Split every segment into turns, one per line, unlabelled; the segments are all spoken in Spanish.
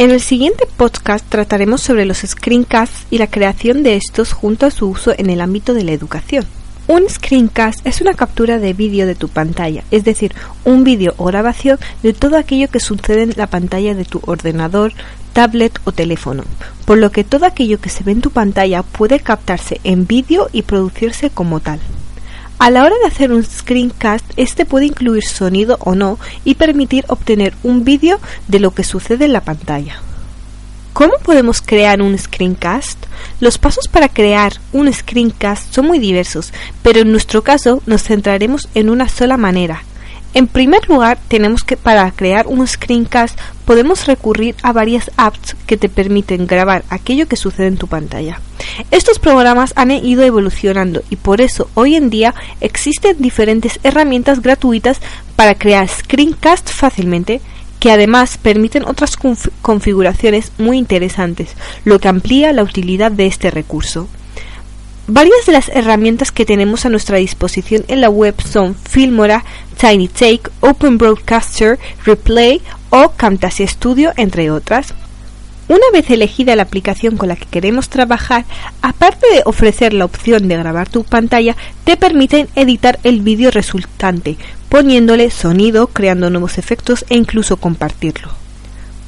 En el siguiente podcast trataremos sobre los screencasts y la creación de estos junto a su uso en el ámbito de la educación. Un screencast es una captura de vídeo de tu pantalla, es decir, un vídeo o grabación de todo aquello que sucede en la pantalla de tu ordenador, tablet o teléfono, por lo que todo aquello que se ve en tu pantalla puede captarse en vídeo y producirse como tal. A la hora de hacer un screencast, este puede incluir sonido o no y permitir obtener un vídeo de lo que sucede en la pantalla. ¿Cómo podemos crear un screencast? Los pasos para crear un screencast son muy diversos, pero en nuestro caso nos centraremos en una sola manera, en primer lugar, tenemos que para crear un screencast podemos recurrir a varias apps que te permiten grabar aquello que sucede en tu pantalla. Estos programas han ido evolucionando y por eso hoy en día existen diferentes herramientas gratuitas para crear screencast fácilmente que además permiten otras configuraciones muy interesantes, lo que amplía la utilidad de este recurso. Varias de las herramientas que tenemos a nuestra disposición en la web son Filmora, TinyTake, Open Broadcaster, Replay o Camtasia Studio, entre otras. Una vez elegida la aplicación con la que queremos trabajar, aparte de ofrecer la opción de grabar tu pantalla, te permiten editar el vídeo resultante, poniéndole sonido, creando nuevos efectos e incluso compartirlo.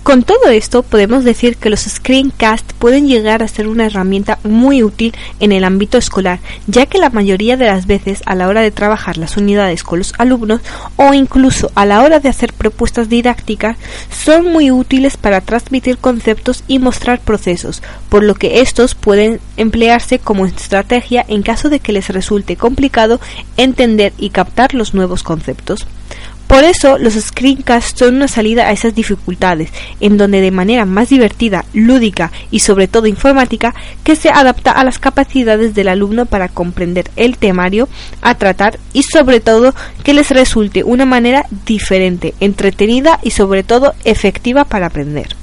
Con todo esto podemos decir que los screencasts pueden llegar a ser una herramienta muy útil en el ámbito escolar, ya que la mayoría de las veces a la hora de trabajar las unidades con los alumnos o incluso a la hora de hacer propuestas didácticas son muy útiles para transmitir conceptos y mostrar procesos, por lo que estos pueden emplearse como estrategia en caso de que les resulte complicado entender y captar los nuevos conceptos. Por eso los screencasts son una salida a esas dificultades, en donde de manera más divertida, lúdica y sobre todo informática, que se adapta a las capacidades del alumno para comprender el temario a tratar y sobre todo que les resulte una manera diferente, entretenida y sobre todo efectiva para aprender.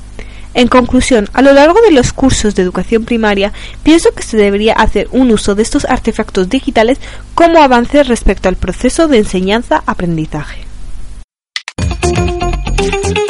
En conclusión, a lo largo de los cursos de educación primaria, pienso que se debería hacer un uso de estos artefactos digitales como avance respecto al proceso de enseñanza-aprendizaje. Thank you.